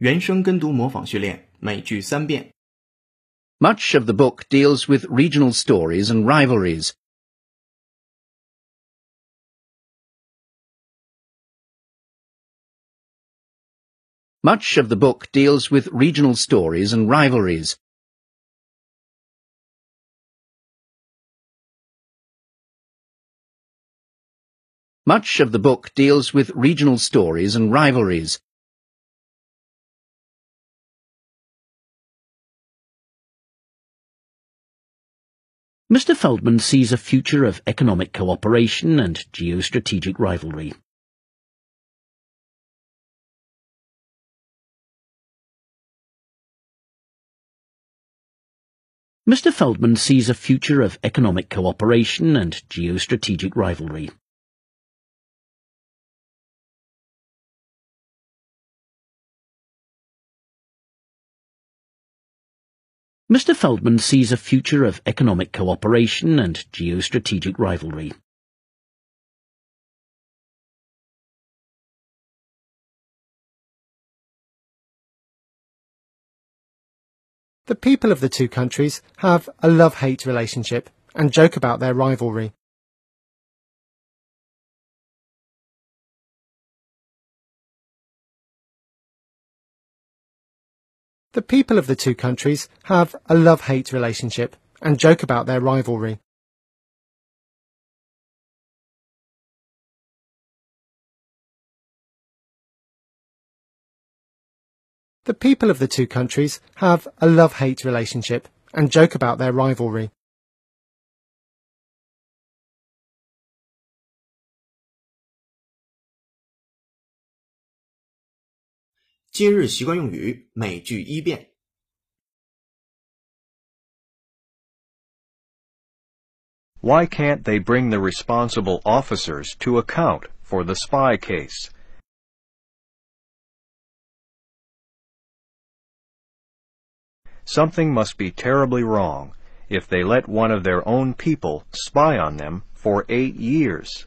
原声跟读模仿训练，每句三遍。 Much of the book deals with regional stories and rivalries. Much of the book deals with regional stories and rivalries. Much of the book deals with regional stories and rivalries. Mr. Feldman sees a future of economic cooperation and geostrategic rivalry. Mr. Feldman sees a future of economic cooperation and geostrategic rivalry. Mr. Feldman sees a future of economic cooperation and geostrategic rivalry. The people of the two countries have a love-hate relationship and joke about their rivalry. The people of the two countries have a love-hate relationship and joke about their rivalry. The people of the two countries have a love-hate relationship and joke about their rivalry. 今日习惯用语，每句一遍。 Why can't they bring the responsible officers to account for the spy case? Something must be terribly wrong if they let one of their own people spy on them for eight years.